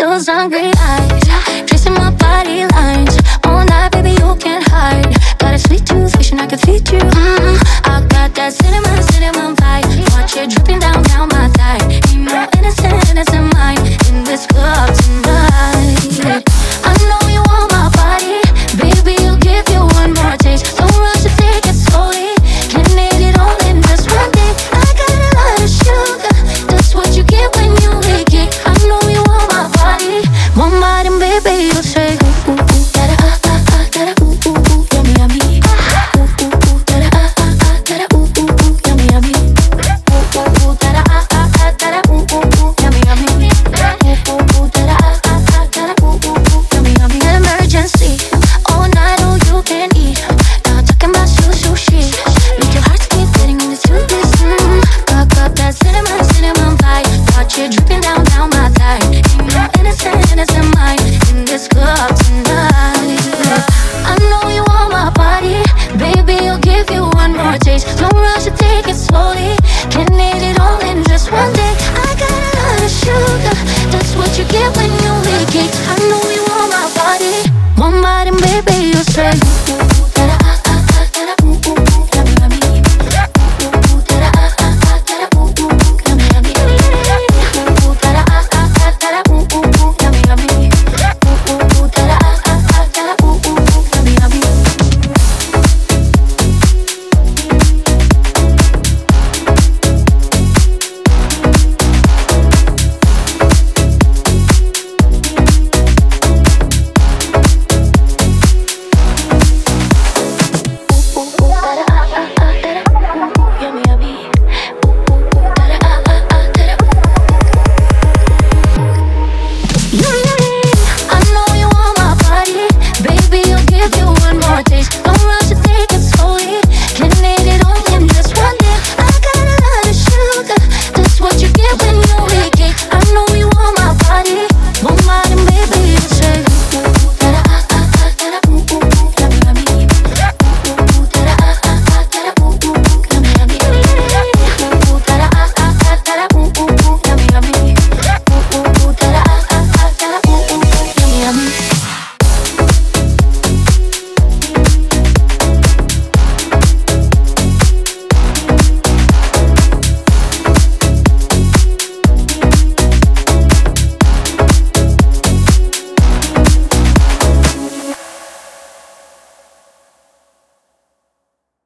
those hungry eyes. Tracing my body lines. Oh, All night, baby, you can't hide. Got a sweet tooth, wishing I could feed you mm -hmm. I got that cinnamon, cinnamon vibe. Watch it dripping